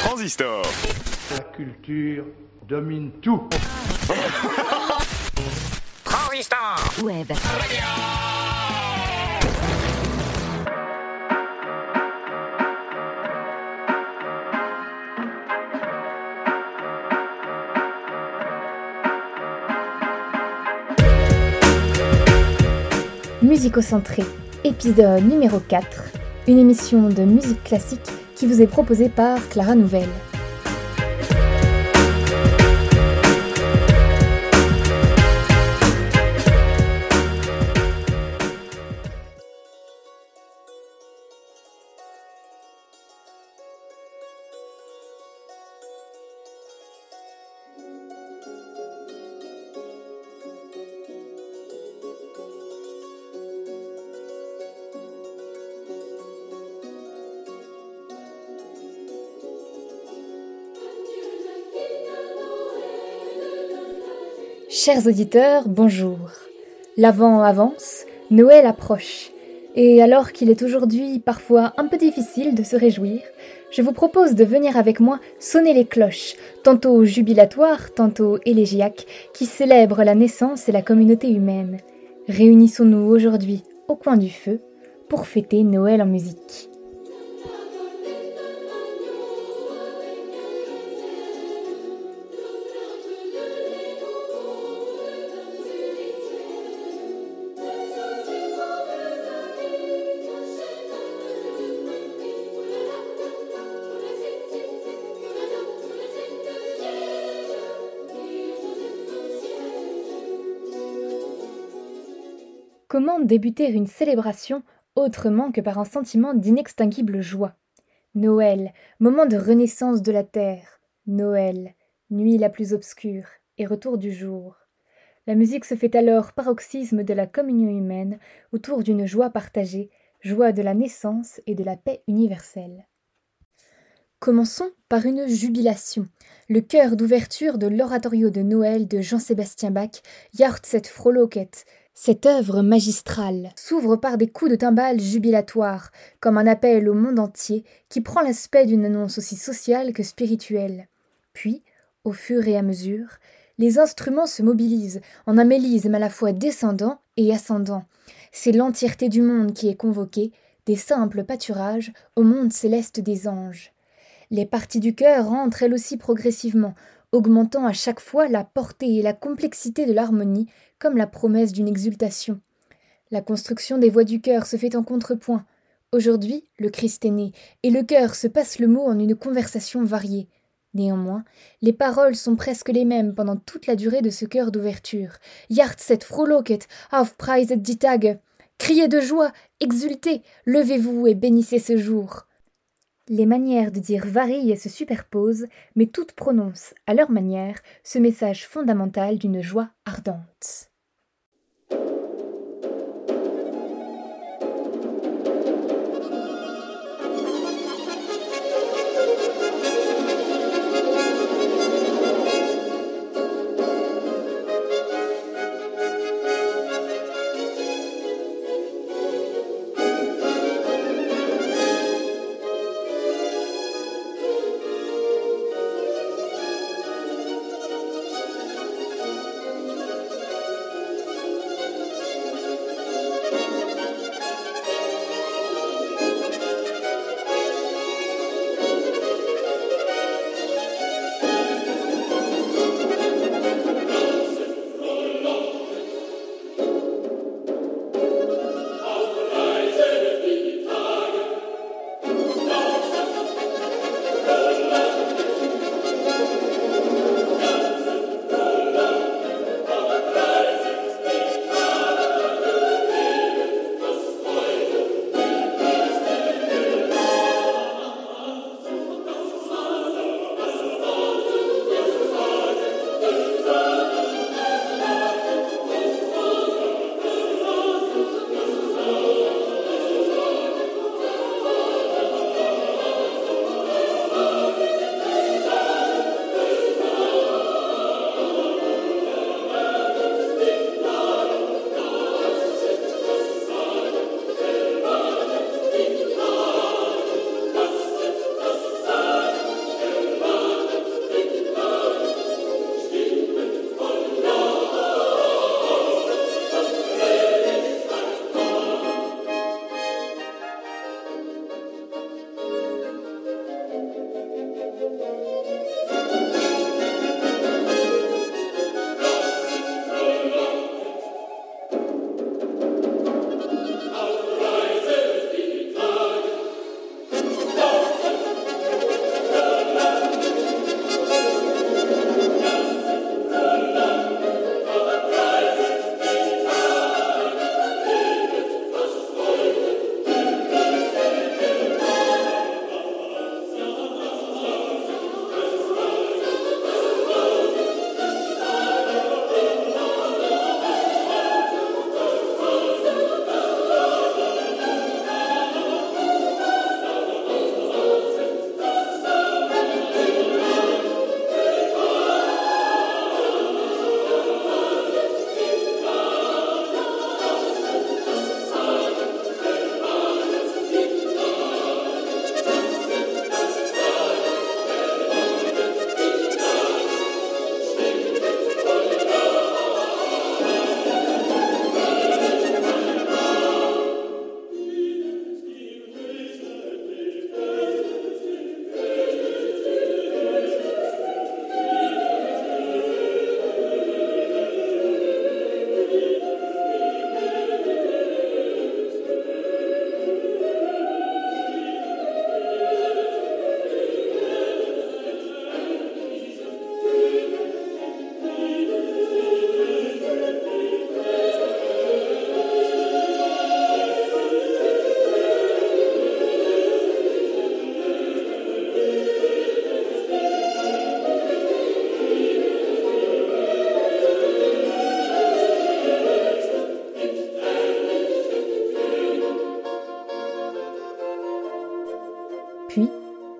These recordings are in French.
Transistor. La culture domine tout. Transistor Web. Musicocentré, épisode numéro 4, une émission de musique classique qui vous est proposée par Clara Nouvelle. Chers auditeurs, bonjour. L'avant avance, Noël approche. Et alors qu'il est aujourd'hui parfois un peu difficile de se réjouir, je vous propose de venir avec moi sonner les cloches, tantôt jubilatoires, tantôt élégiaques, qui célèbrent la naissance et la communauté humaine. Réunissons-nous aujourd'hui au coin du feu pour fêter Noël en musique. Comment débuter une célébration autrement que par un sentiment d'inextinguible joie? Noël, moment de renaissance de la terre. Noël, nuit la plus obscure et retour du jour. La musique se fait alors paroxysme de la communion humaine autour d'une joie partagée, joie de la naissance et de la paix universelle. Commençons par une jubilation. Le chœur d'ouverture de l'oratorio de Noël de Jean-Sébastien Bach, Jahrtzeit Frohlocket, cette œuvre magistrale s'ouvre par des coups de timbales jubilatoires, comme un appel au monde entier qui prend l'aspect d'une annonce aussi sociale que spirituelle. Puis, au fur et à mesure, les instruments se mobilisent en un mélisme à la fois descendant et ascendant. C'est l'entièreté du monde qui est convoquée, des simples pâturages au monde céleste des anges. Les parties du cœur entrent elles aussi progressivement, augmentant à chaque fois la portée et la complexité de l'harmonie comme la promesse d'une exultation. La construction des voix du cœur se fait en contrepoint. Aujourd'hui, le Christ est né, et le cœur se passe le mot en une conversation variée. Néanmoins, les paroles sont presque les mêmes pendant toute la durée de ce chœur d'ouverture. Jahrtzeit frohlocket, die Tage. Criez de joie, exultez, levez-vous et bénissez ce jour. Les manières de dire varient et se superposent, mais toutes prononcent, à leur manière, ce message fondamental d'une joie ardente.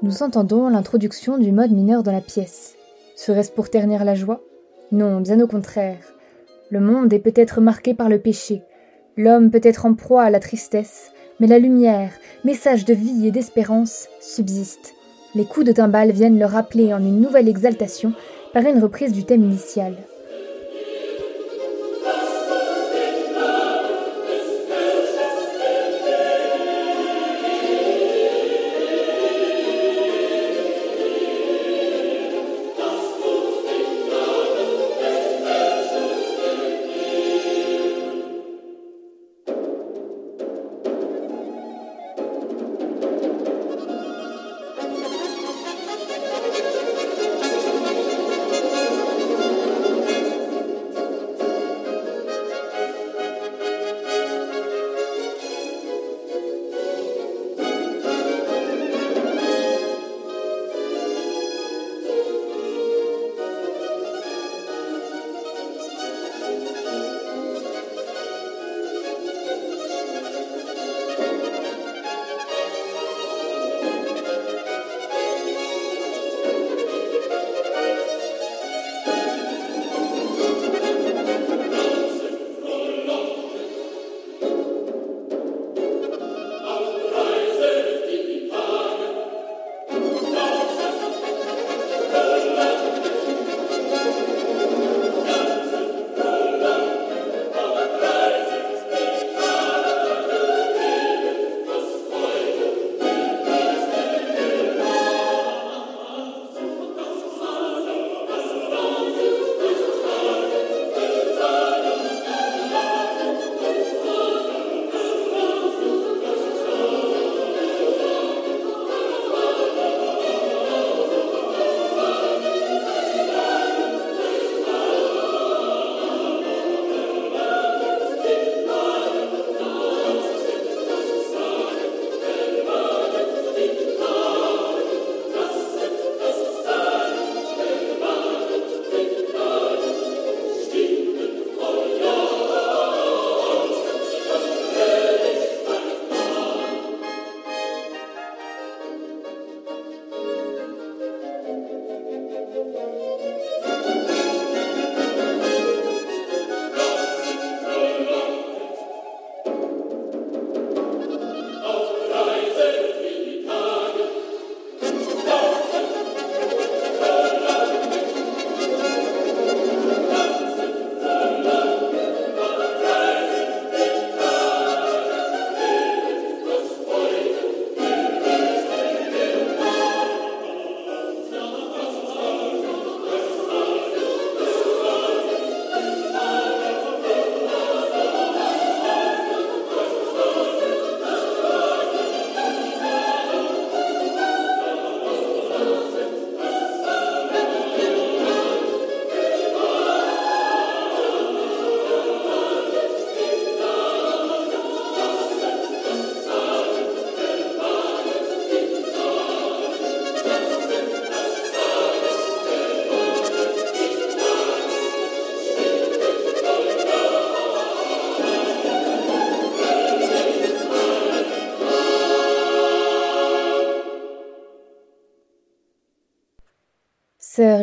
Nous entendons l'introduction du mode mineur dans la pièce. Serait-ce pour ternir la joie? Non, bien au contraire. Le monde est peut-être marqué par le péché, l'homme peut être en proie à la tristesse, mais la lumière, message de vie et d'espérance, subsiste. Les coups de timbales viennent le rappeler en une nouvelle exaltation par une reprise du thème initial.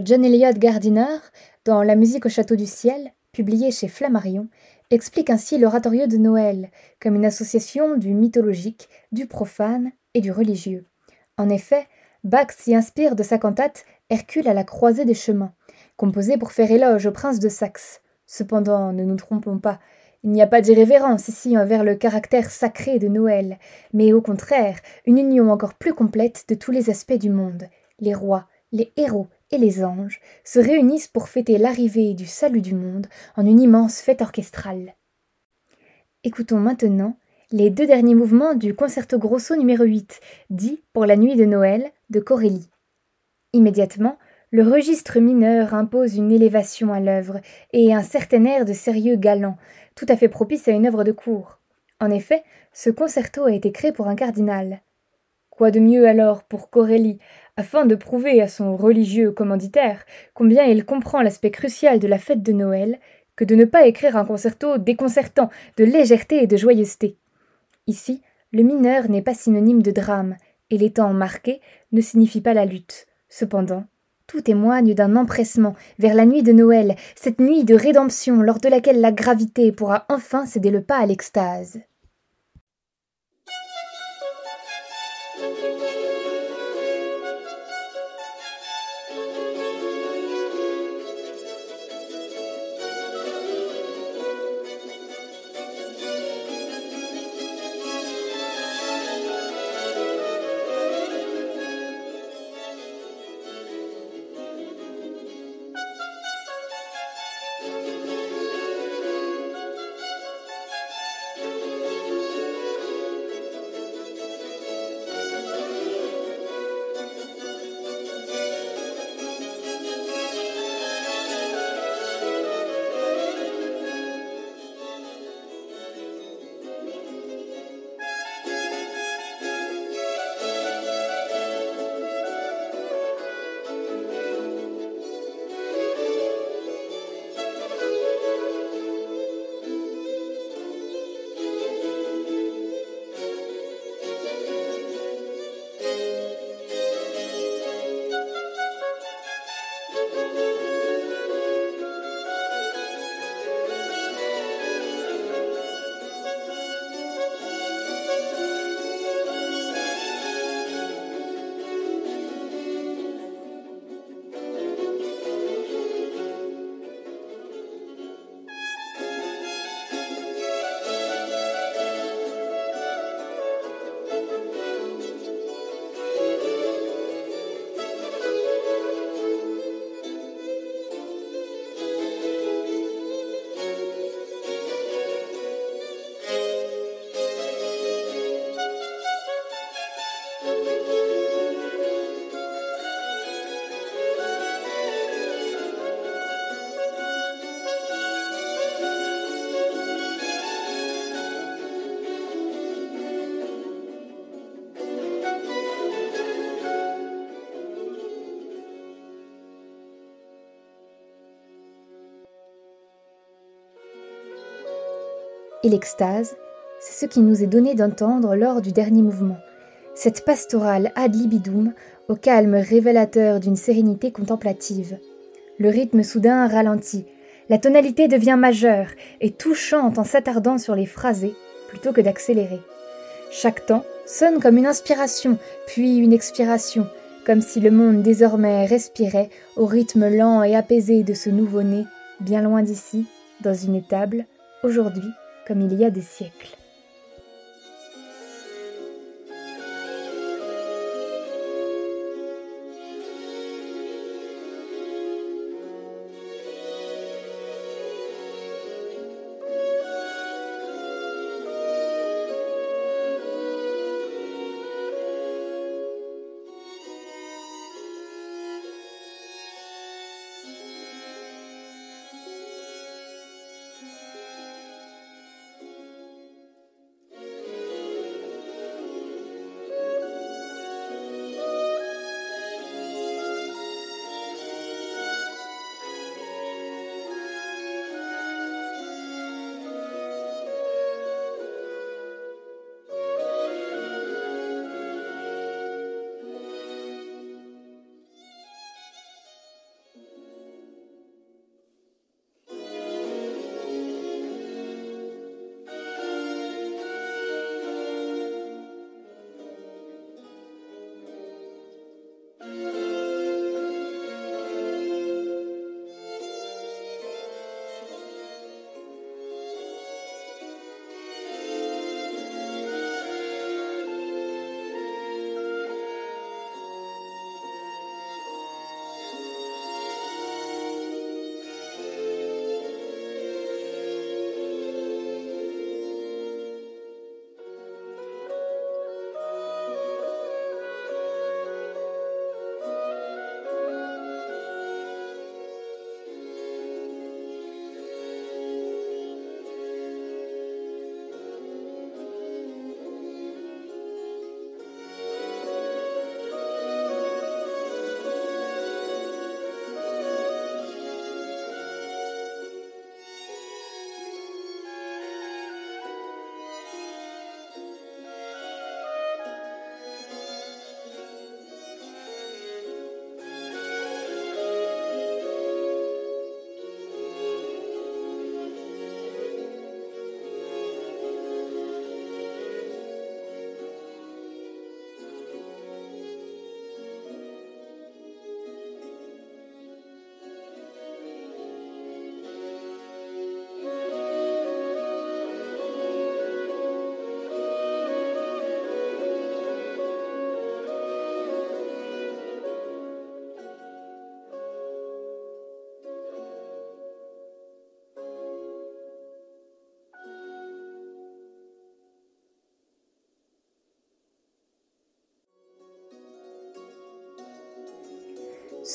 John Eliot Gardiner, dans La musique au château du ciel, publié chez Flammarion, explique ainsi l'oratorio de Noël comme une association du mythologique, du profane et du religieux. En effet, Bach s'y inspire de sa cantate Hercule à la croisée des chemins, composée pour faire éloge au prince de Saxe. Cependant, ne nous trompons pas, il n'y a pas d'irrévérence ici envers le caractère sacré de Noël, mais au contraire une union encore plus complète de tous les aspects du monde, les rois, les héros, et les anges se réunissent pour fêter l'arrivée du salut du monde en une immense fête orchestrale. Écoutons maintenant les deux derniers mouvements du concerto grosso numéro 8, dit pour la nuit de Noël de Corelli. Immédiatement, le registre mineur impose une élévation à l'œuvre et un certain air de sérieux galant, tout à fait propice à une œuvre de cour. En effet, ce concerto a été créé pour un cardinal. Quoi de mieux alors pour Corelli, afin de prouver à son religieux commanditaire combien il comprend l'aspect crucial de la fête de Noël, que de ne pas écrire un concerto déconcertant de légèreté et de joyeuseté. Ici, le mineur n'est pas synonyme de drame, et les temps marqués ne signifient pas la lutte. Cependant, tout témoigne d'un empressement vers la nuit de Noël, cette nuit de rédemption lors de laquelle la gravité pourra enfin céder le pas à l'extase. L'extase, c'est ce qui nous est donné d'entendre lors du dernier mouvement, cette pastorale ad libidum au calme révélateur d'une sérénité contemplative. Le rythme soudain ralentit, la tonalité devient majeure et tout chante en s'attardant sur les phrasés plutôt que d'accélérer. Chaque temps sonne comme une inspiration, puis une expiration, comme si le monde désormais respirait au rythme lent et apaisé de ce nouveau-né, bien loin d'ici, dans une étable, aujourd'hui comme il y a des siècles.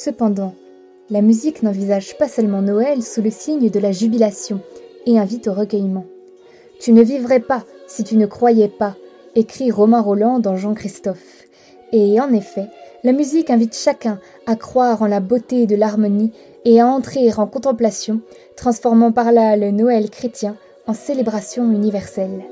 Cependant, la musique n'envisage pas seulement Noël sous le signe de la jubilation et invite au recueillement. Tu ne vivrais pas si tu ne croyais pas, écrit Romain Roland dans Jean-Christophe. Et en effet, la musique invite chacun à croire en la beauté de l'harmonie et à entrer en contemplation, transformant par là le Noël chrétien en célébration universelle.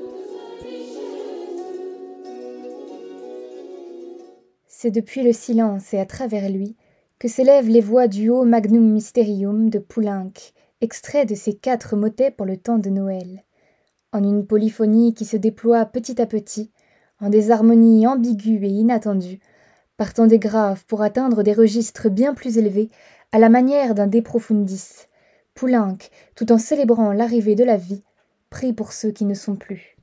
C'est depuis le silence et à travers lui que s'élèvent les voix du haut Magnum Mysterium de Poulenc, extrait de ses quatre motets pour le temps de Noël. En une polyphonie qui se déploie petit à petit, en des harmonies ambiguës et inattendues, partant des graves pour atteindre des registres bien plus élevés, à la manière d'un De Profundis. Poulenc, tout en célébrant l'arrivée de la vie, prie pour ceux qui ne sont plus.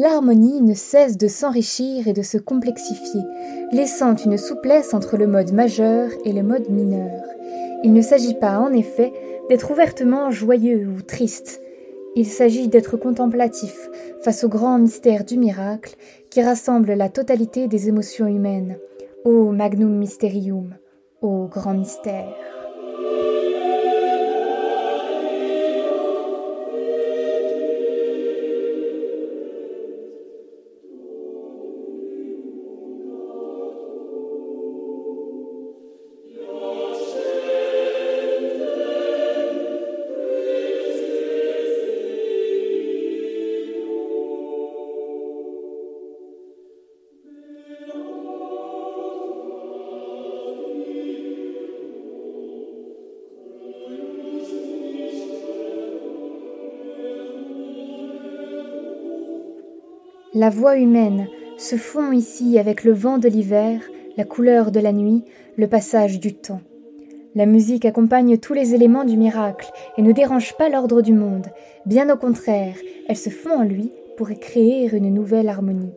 L'harmonie ne cesse de s'enrichir et de se complexifier, laissant une souplesse entre le mode majeur et le mode mineur. Il ne s'agit pas, en effet, d'être ouvertement joyeux ou triste. Il s'agit d'être contemplatif face au grand mystère du miracle qui rassemble la totalité des émotions humaines. Ô magnum mysterium, ô grand mystère. La voix humaine se fond ici avec le vent de l'hiver, la couleur de la nuit, le passage du temps. La musique accompagne tous les éléments du miracle et ne dérange pas l'ordre du monde. Bien au contraire, elle se fond en lui pour créer une nouvelle harmonie.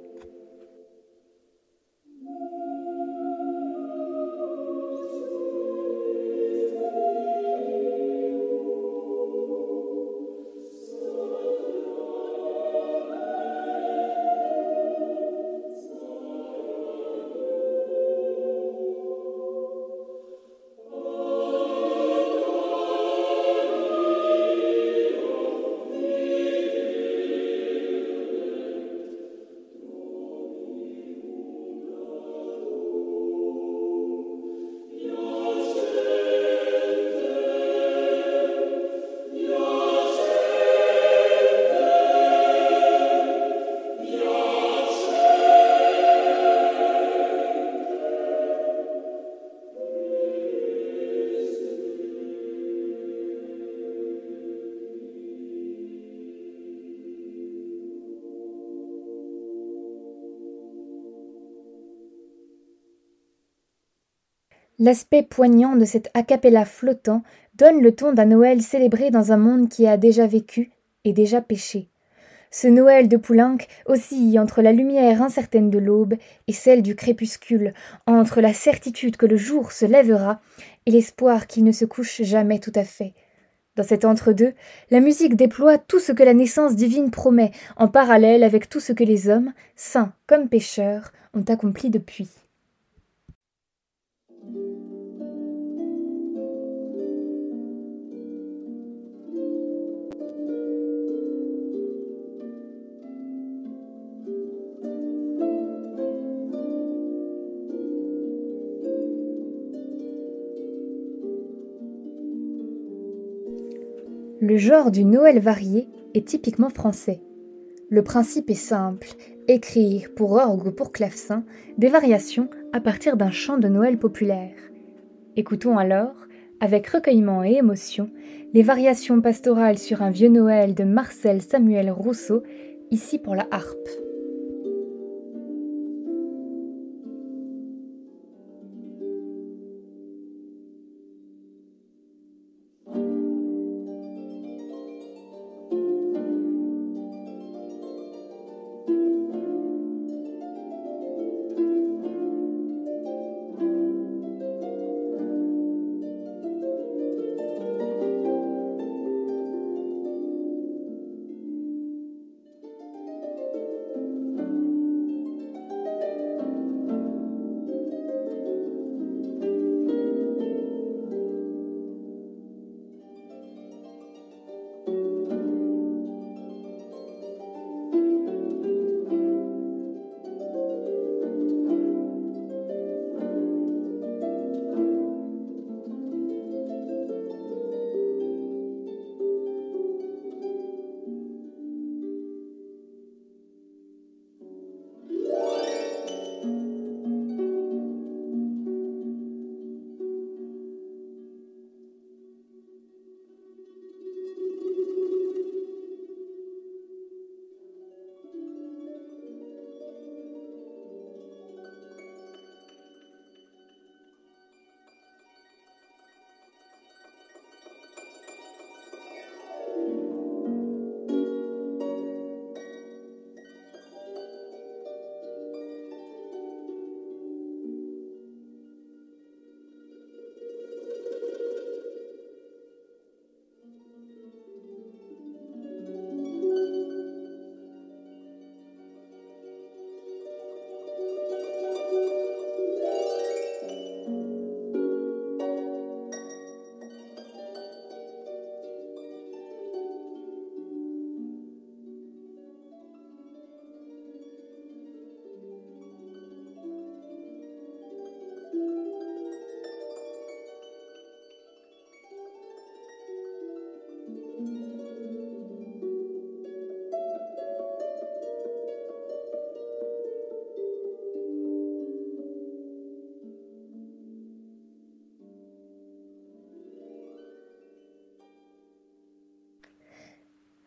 L'aspect poignant de cet a cappella flottant donne le ton d'un Noël célébré dans un monde qui a déjà vécu et déjà péché. Ce Noël de Poulenc oscille entre la lumière incertaine de l'aube et celle du crépuscule, entre la certitude que le jour se lèvera et l'espoir qu'il ne se couche jamais tout à fait. Dans cet entre-deux, la musique déploie tout ce que la naissance divine promet, en parallèle avec tout ce que les hommes, saints comme pécheurs, ont accompli depuis. Le genre du Noël varié est typiquement français. Le principe est simple, écrire pour orgue ou pour clavecin des variations à partir d'un chant de Noël populaire. Écoutons alors, avec recueillement et émotion, les variations pastorales sur un vieux Noël de Marcel Samuel Rousseau, ici pour la harpe.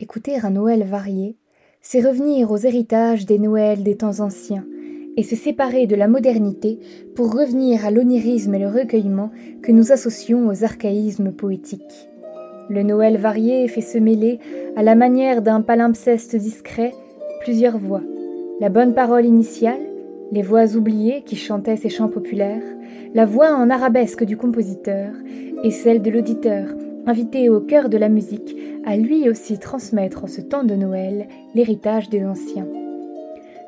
Écouter un Noël varié, c'est revenir aux héritages des Noëls des temps anciens, et se séparer de la modernité pour revenir à l'onirisme et le recueillement que nous associons aux archaïsmes poétiques. Le Noël varié fait se mêler, à la manière d'un palimpseste discret, plusieurs voix. La bonne parole initiale, les voix oubliées qui chantaient ces chants populaires, la voix en arabesque du compositeur et celle de l'auditeur, invité au cœur de la musique à lui aussi transmettre en ce temps de Noël l'héritage des anciens.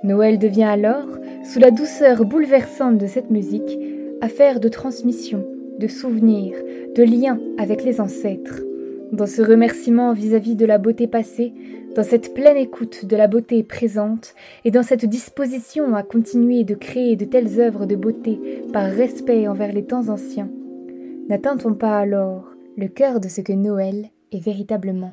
Noël devient alors, sous la douceur bouleversante de cette musique, affaire de transmission, de souvenirs, de lien avec les ancêtres. Dans ce remerciement vis-à-vis de la beauté passée, dans cette pleine écoute de la beauté présente et dans cette disposition à continuer de créer de telles œuvres de beauté par respect envers les temps anciens, n'atteint-on pas alors le cœur de ce que Noël est véritablement.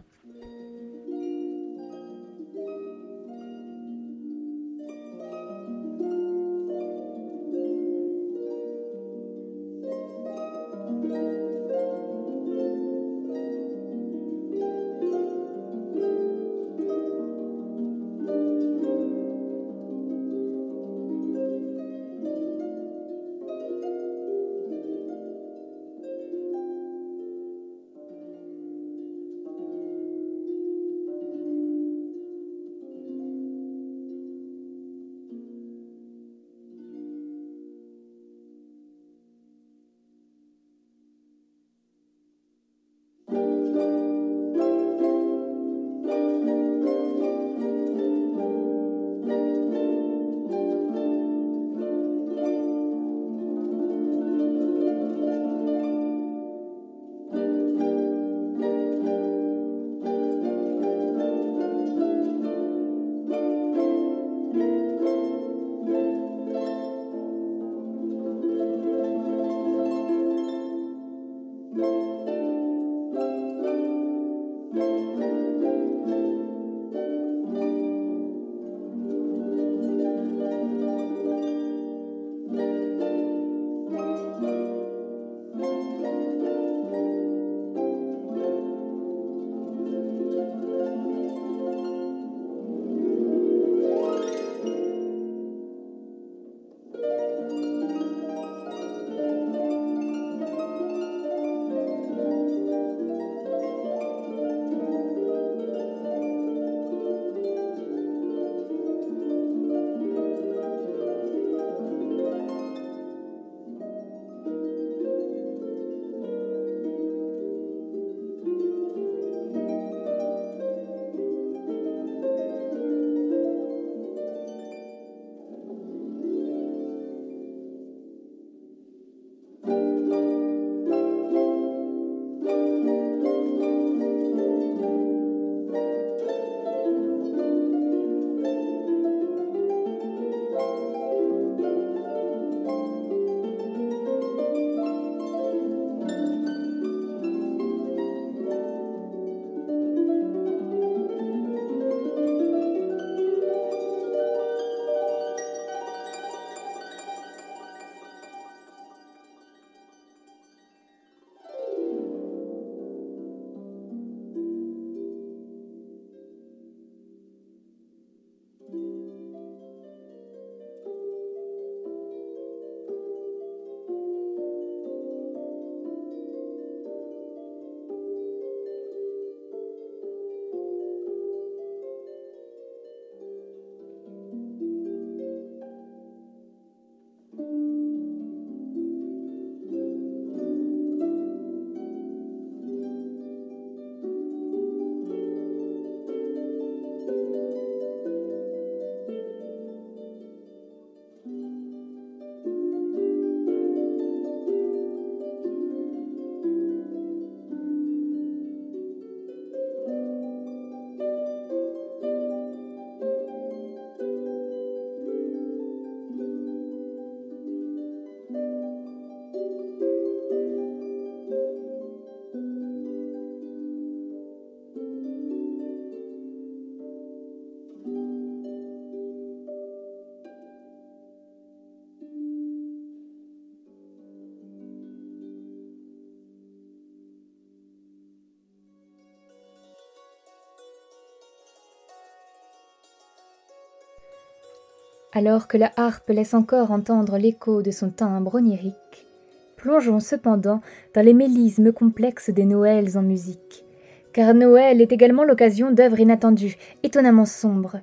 Alors que la harpe laisse encore entendre l'écho de son timbre onirique, plongeons cependant dans les mélismes complexes des Noëls en musique. Car Noël est également l'occasion d'œuvres inattendues, étonnamment sombres.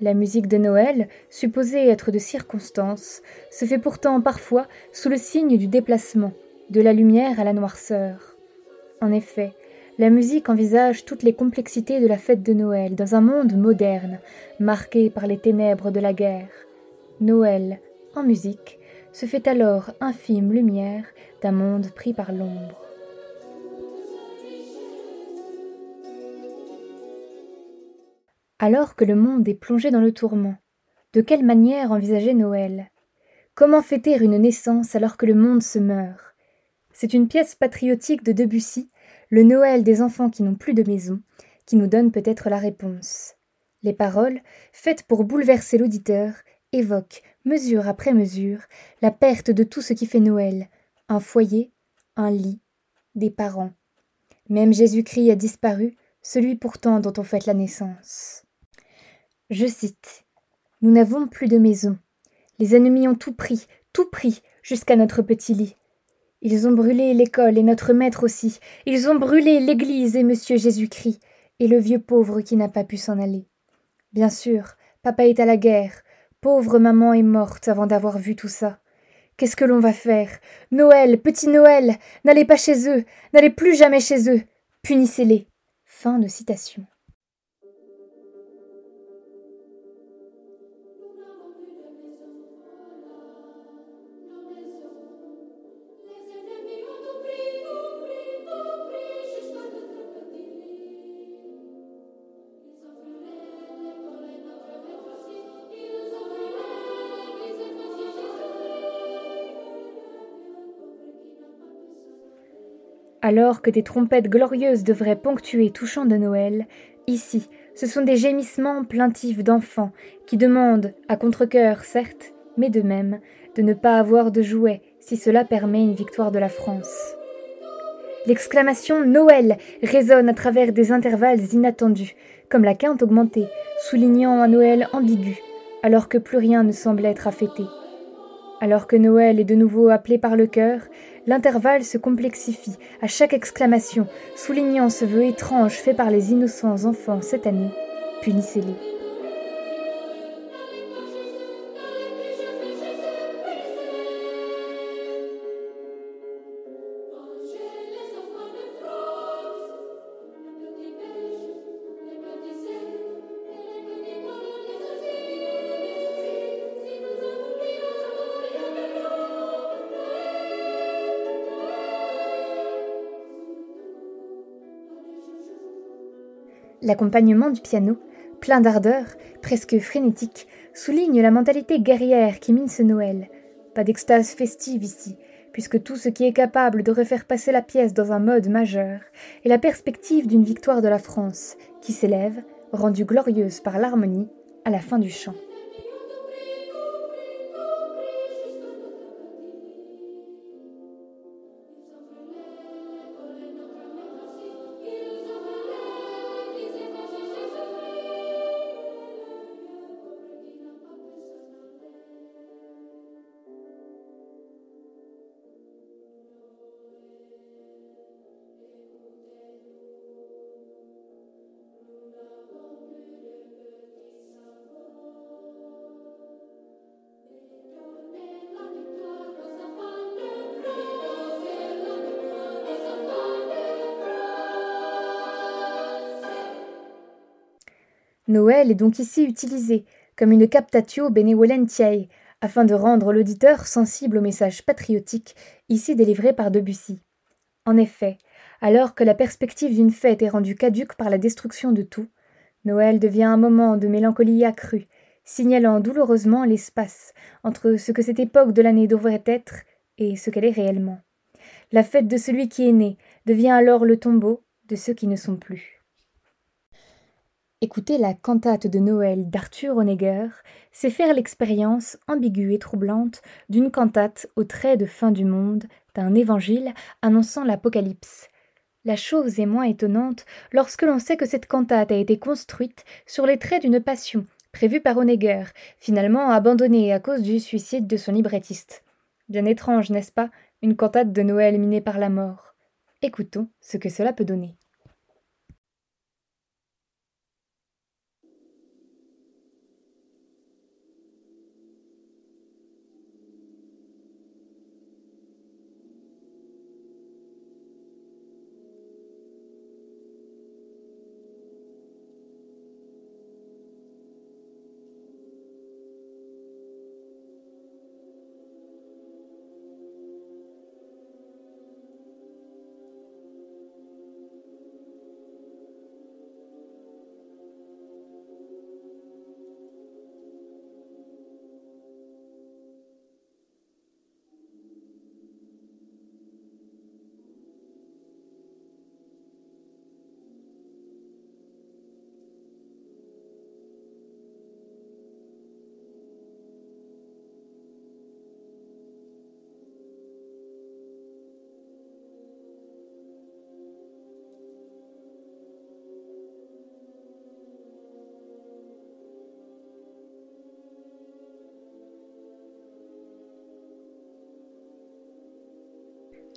La musique de Noël, supposée être de circonstance, se fait pourtant parfois sous le signe du déplacement, de la lumière à la noirceur. En effet, la musique envisage toutes les complexités de la fête de Noël dans un monde moderne, marqué par les ténèbres de la guerre. Noël, en musique, se fait alors infime lumière d'un monde pris par l'ombre. Alors que le monde est plongé dans le tourment, de quelle manière envisager Noël? Comment fêter une naissance alors que le monde se meurt? C'est une pièce patriotique de Debussy le Noël des enfants qui n'ont plus de maison, qui nous donne peut-être la réponse. Les paroles, faites pour bouleverser l'auditeur, évoquent, mesure après mesure, la perte de tout ce qui fait Noël, un foyer, un lit, des parents. Même Jésus-Christ a disparu, celui pourtant dont on fête la naissance. Je cite. Nous n'avons plus de maison. Les ennemis ont tout pris, tout pris, jusqu'à notre petit lit. Ils ont brûlé l'école et notre maître aussi. Ils ont brûlé l'église et monsieur Jésus-Christ, et le vieux pauvre qui n'a pas pu s'en aller. Bien sûr, papa est à la guerre. Pauvre maman est morte avant d'avoir vu tout ça. Qu'est-ce que l'on va faire? Noël, petit Noël, n'allez pas chez eux, n'allez plus jamais chez eux. Punissez-les. Fin de citation. Alors que des trompettes glorieuses devraient ponctuer tout chant de Noël, ici, ce sont des gémissements plaintifs d'enfants qui demandent, à contre-coeur certes, mais de même, de ne pas avoir de jouets si cela permet une victoire de la France. L'exclamation Noël résonne à travers des intervalles inattendus, comme la quinte augmentée, soulignant un Noël ambigu, alors que plus rien ne semble être à. Alors que Noël est de nouveau appelé par le cœur, L'intervalle se complexifie à chaque exclamation, soulignant ce vœu étrange fait par les innocents enfants cette année. Punissez-les. L'accompagnement du piano, plein d'ardeur, presque frénétique, souligne la mentalité guerrière qui mine ce Noël. Pas d'extase festive ici, puisque tout ce qui est capable de refaire passer la pièce dans un mode majeur est la perspective d'une victoire de la France, qui s'élève, rendue glorieuse par l'harmonie, à la fin du chant. Noël est donc ici utilisé comme une captatio benevolentiae, afin de rendre l'auditeur sensible au message patriotique ici délivré par Debussy. En effet, alors que la perspective d'une fête est rendue caduque par la destruction de tout, Noël devient un moment de mélancolie accrue, signalant douloureusement l'espace entre ce que cette époque de l'année devrait être et ce qu'elle est réellement. La fête de celui qui est né devient alors le tombeau de ceux qui ne sont plus. Écouter la cantate de Noël d'Arthur Honegger, c'est faire l'expérience ambiguë et troublante d'une cantate au trait de fin du monde, d'un évangile annonçant l'Apocalypse. La chose est moins étonnante lorsque l'on sait que cette cantate a été construite sur les traits d'une passion prévu par Honegger, finalement abandonné à cause du suicide de son librettiste. Bien étrange, n'est-ce pas, une cantate de Noël minée par la mort? Écoutons ce que cela peut donner.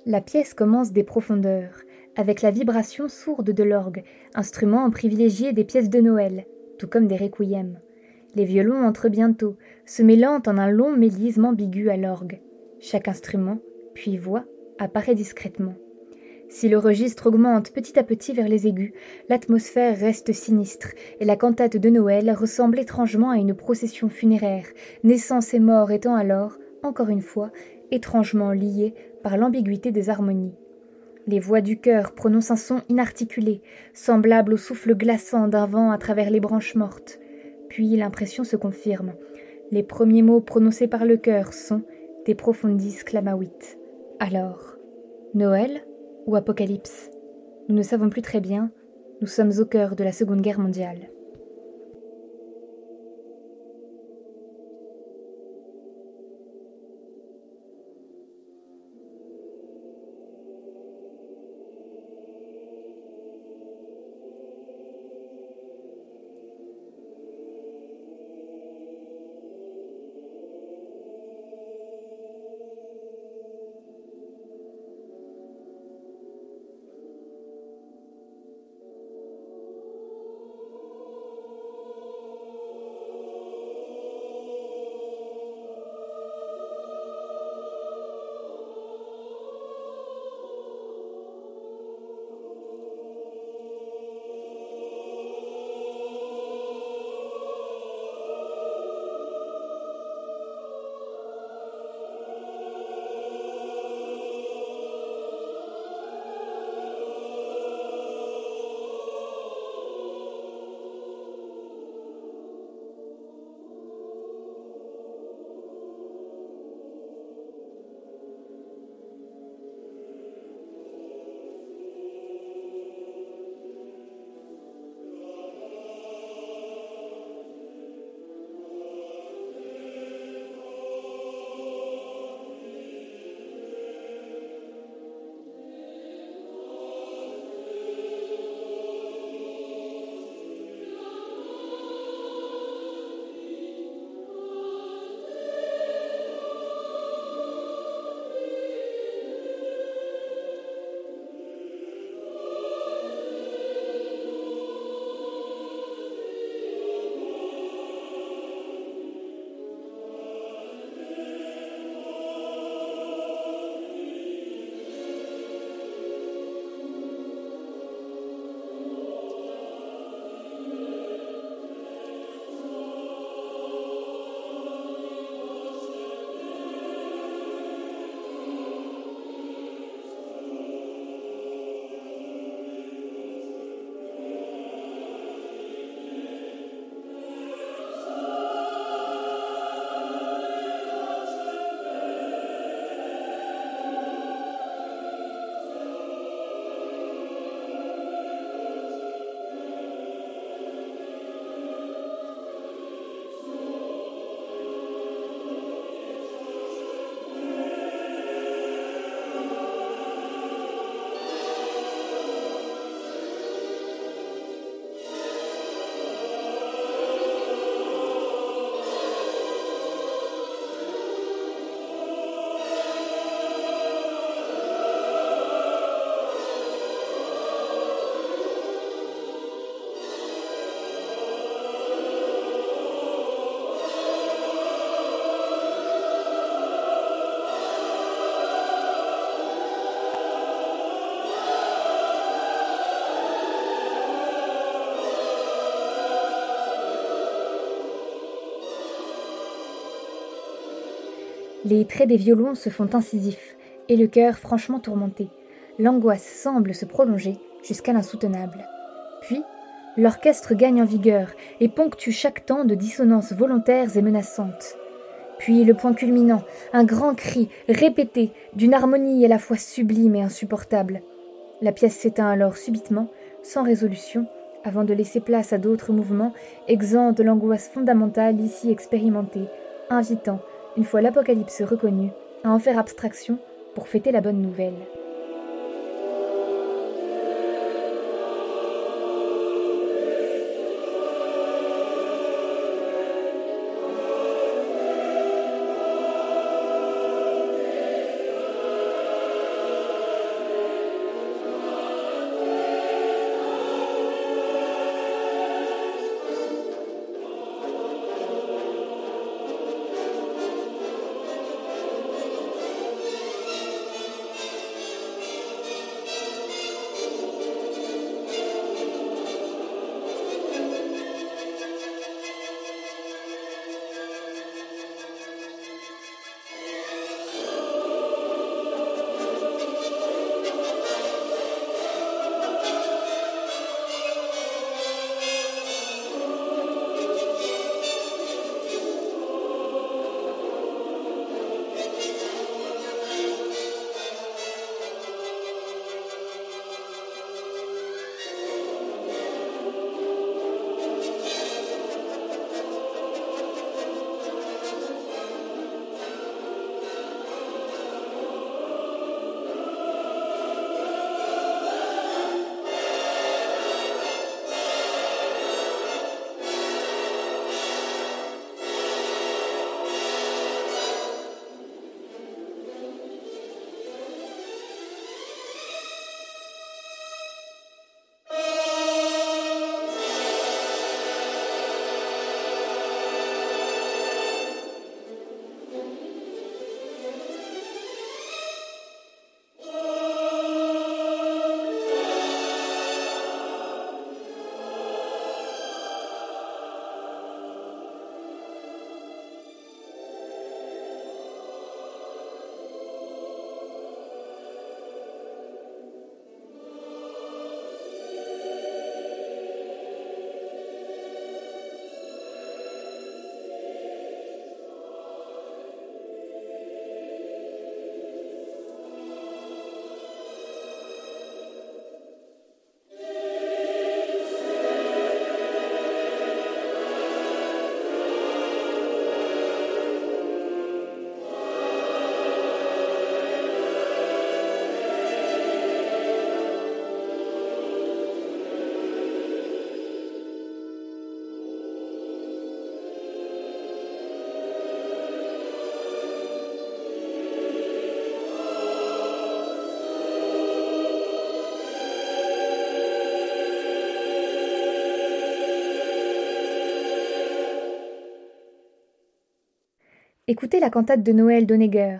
La pièce commence des profondeurs, avec la vibration sourde de l'orgue, instrument privilégié des pièces de Noël, tout comme des requiems. Les violons entrent bientôt, se mêlant en un long mélisme ambigu à l'orgue. Chaque instrument, puis voix, apparaît discrètement. Si le registre augmente petit à petit vers les aigus, l'atmosphère reste sinistre, et la cantate de Noël ressemble étrangement à une procession funéraire, naissance et mort étant alors, encore une fois, étrangement liées par l'ambiguïté des harmonies. Les voix du cœur prononcent un son inarticulé, semblable au souffle glaçant d'un vent à travers les branches mortes. Puis l'impression se confirme. Les premiers mots prononcés par le cœur sont des profondis clamawit. Alors, Noël ou Apocalypse? Nous ne savons plus très bien, nous sommes au cœur de la Seconde Guerre mondiale. Les traits des violons se font incisifs, et le cœur franchement tourmenté. L'angoisse semble se prolonger jusqu'à l'insoutenable. Puis, l'orchestre gagne en vigueur et ponctue chaque temps de dissonances volontaires et menaçantes. Puis le point culminant, un grand cri, répété, d'une harmonie à la fois sublime et insupportable. La pièce s'éteint alors subitement, sans résolution, avant de laisser place à d'autres mouvements exempts de l'angoisse fondamentale ici expérimentée, invitant, une fois l'apocalypse reconnu, à en faire abstraction pour fêter la bonne nouvelle. Écoutez la cantate de Noël d'Onegger.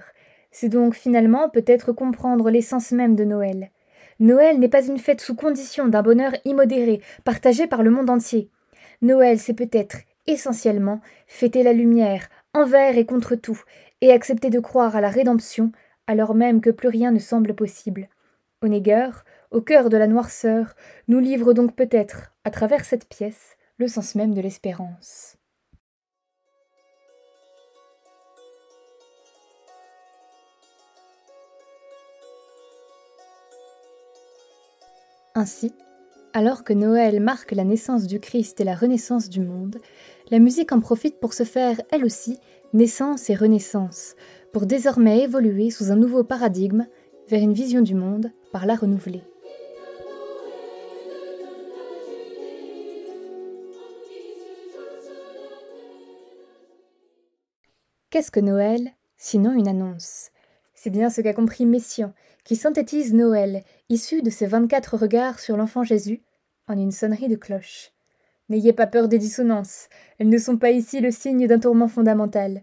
C'est donc finalement peut-être comprendre l'essence même de Noël. Noël n'est pas une fête sous condition d'un bonheur immodéré, partagé par le monde entier. Noël, c'est peut-être, essentiellement, fêter la lumière, envers et contre tout, et accepter de croire à la rédemption, alors même que plus rien ne semble possible. Honegger, au cœur de la noirceur, nous livre donc peut-être, à travers cette pièce, le sens même de l'espérance. Ainsi, alors que Noël marque la naissance du Christ et la renaissance du monde, la musique en profite pour se faire, elle aussi, naissance et renaissance, pour désormais évoluer sous un nouveau paradigme vers une vision du monde par la renouvelée. Qu'est-ce que Noël, sinon une annonce? C'est bien ce qu'a compris Messiaen qui synthétise Noël, issu de ses vingt-quatre regards sur l'enfant Jésus, en une sonnerie de cloche. N'ayez pas peur des dissonances, elles ne sont pas ici le signe d'un tourment fondamental.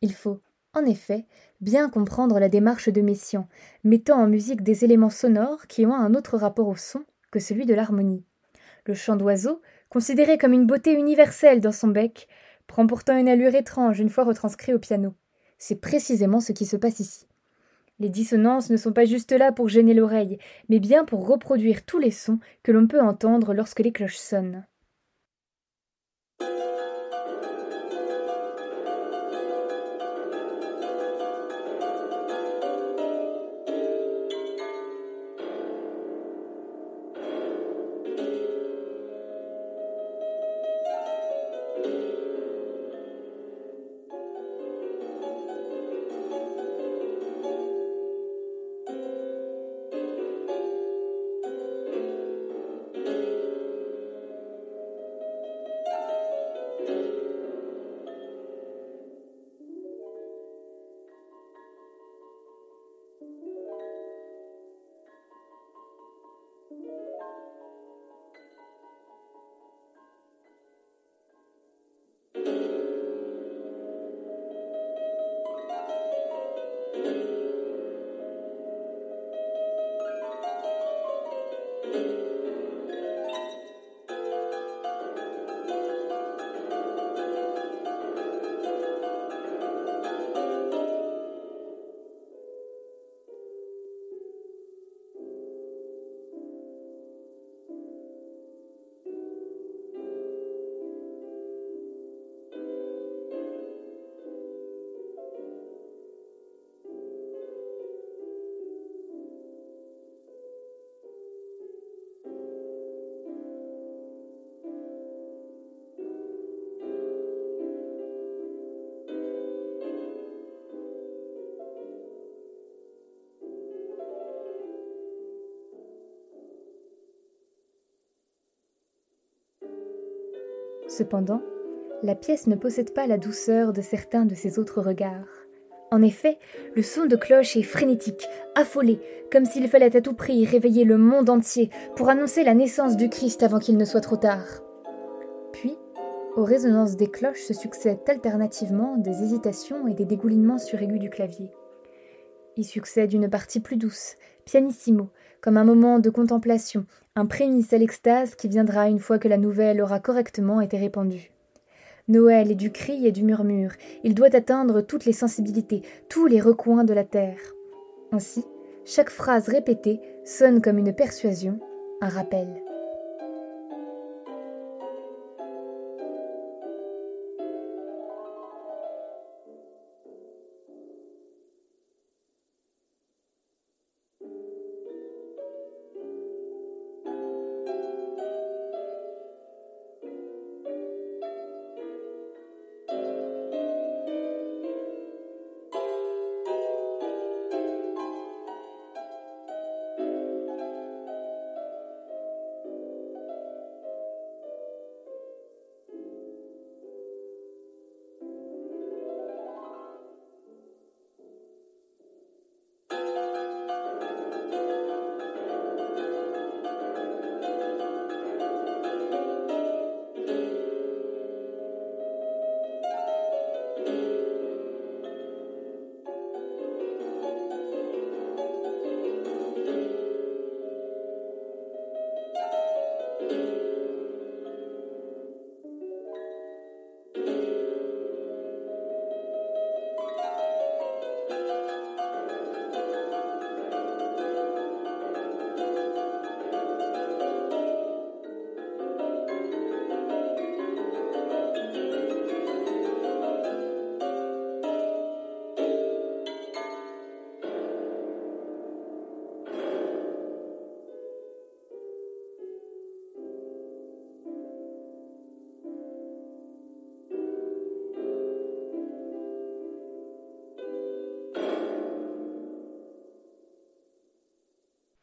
Il faut, en effet, bien comprendre la démarche de Messiaen, mettant en musique des éléments sonores qui ont un autre rapport au son que celui de l'harmonie. Le chant d'oiseau, considéré comme une beauté universelle dans son bec, prend pourtant une allure étrange une fois retranscrit au piano. C'est précisément ce qui se passe ici. Les dissonances ne sont pas juste là pour gêner l'oreille, mais bien pour reproduire tous les sons que l'on peut entendre lorsque les cloches sonnent. Cependant, la pièce ne possède pas la douceur de certains de ses autres regards. En effet, le son de cloche est frénétique, affolé, comme s'il fallait à tout prix réveiller le monde entier pour annoncer la naissance du Christ avant qu'il ne soit trop tard. Puis, aux résonances des cloches se succèdent alternativement des hésitations et des dégoulinements suraigus du clavier. Y succède une partie plus douce, pianissimo, comme un moment de contemplation, un prémisse à l'extase qui viendra une fois que la nouvelle aura correctement été répandue. Noël est du cri et du murmure, il doit atteindre toutes les sensibilités, tous les recoins de la terre. Ainsi, chaque phrase répétée sonne comme une persuasion, un rappel.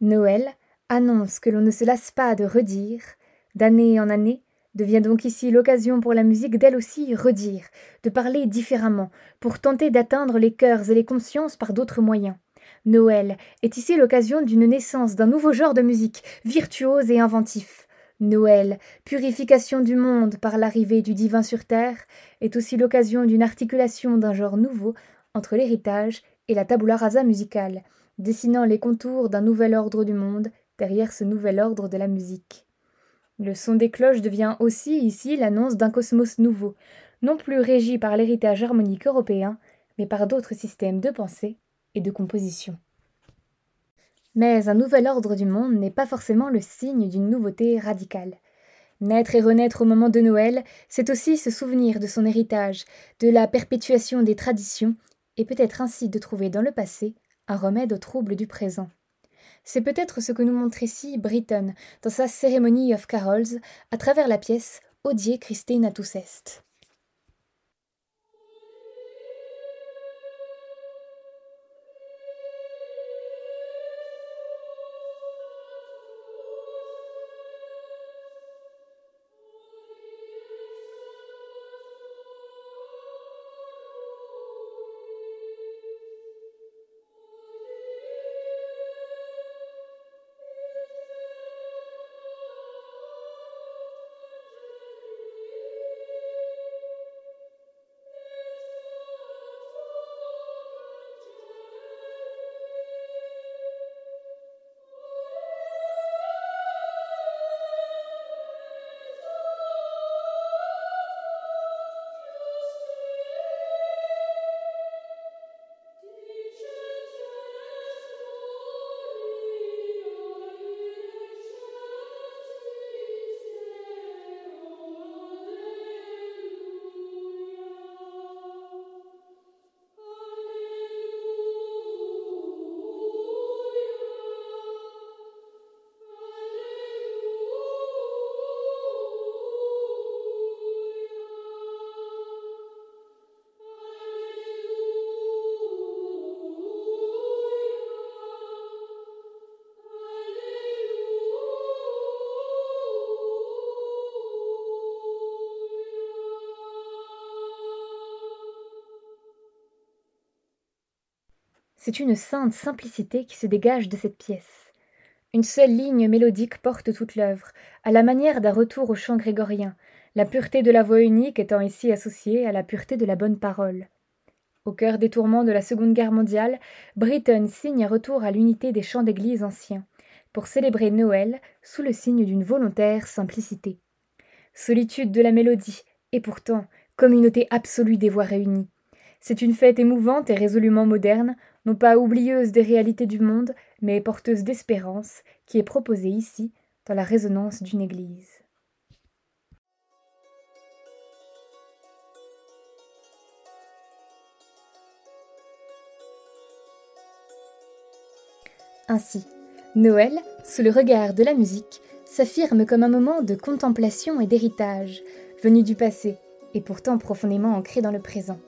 Noël annonce que l'on ne se lasse pas de redire, d'année en année, devient donc ici l'occasion pour la musique d'elle aussi redire, de parler différemment, pour tenter d'atteindre les cœurs et les consciences par d'autres moyens. Noël est ici l'occasion d'une naissance d'un nouveau genre de musique, virtuose et inventif. Noël, purification du monde par l'arrivée du divin sur terre, est aussi l'occasion d'une articulation d'un genre nouveau entre l'héritage et la tabula rasa musicale, dessinant les contours d'un nouvel ordre du monde derrière ce nouvel ordre de la musique. Le son des cloches devient aussi ici l'annonce d'un cosmos nouveau, non plus régi par l'héritage harmonique européen, mais par d'autres systèmes de pensée et de composition. Mais un nouvel ordre du monde n'est pas forcément le signe d'une nouveauté radicale. Naître et renaître au moment de Noël, c'est aussi se souvenir de son héritage, de la perpétuation des traditions, et peut-être ainsi de trouver dans le passé un remède aux troubles du présent. C'est peut-être ce que nous montre ici Britton dans sa Ceremony of Carols à travers la pièce Odie Christe Natus Est. C'est une sainte simplicité qui se dégage de cette pièce. Une seule ligne mélodique porte toute l'œuvre, à la manière d'un retour au chant grégorien, la pureté de la voix unique étant ici associée à la pureté de la bonne parole. Au cœur des tourments de la Seconde Guerre mondiale, Britton signe un retour à l'unité des chants d'église anciens, pour célébrer Noël sous le signe d'une volontaire simplicité. Solitude de la mélodie, et pourtant communauté absolue des voix réunies. C'est une fête émouvante et résolument moderne, non pas oublieuse des réalités du monde, mais porteuse d'espérance, qui est proposée ici dans la résonance d'une Église. Ainsi, Noël, sous le regard de la musique, s'affirme comme un moment de contemplation et d'héritage, venu du passé, et pourtant profondément ancré dans le présent.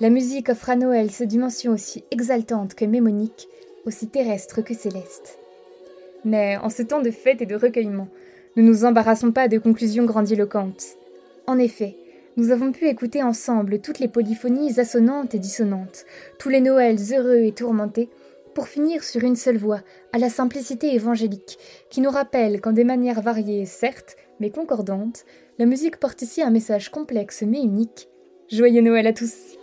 La musique offre à Noël cette dimension aussi exaltante que mémonique, aussi terrestre que céleste. Mais en ce temps de fête et de recueillement, ne nous embarrassons pas de conclusions grandiloquentes. En effet, nous avons pu écouter ensemble toutes les polyphonies assonantes et dissonantes, tous les Noëls heureux et tourmentés, pour finir sur une seule voix, à la simplicité évangélique, qui nous rappelle qu'en des manières variées, certes, mais concordantes, la musique porte ici un message complexe mais unique. Joyeux Noël à tous!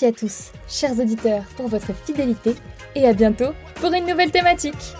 Merci à tous, chers auditeurs, pour votre fidélité et à bientôt pour une nouvelle thématique.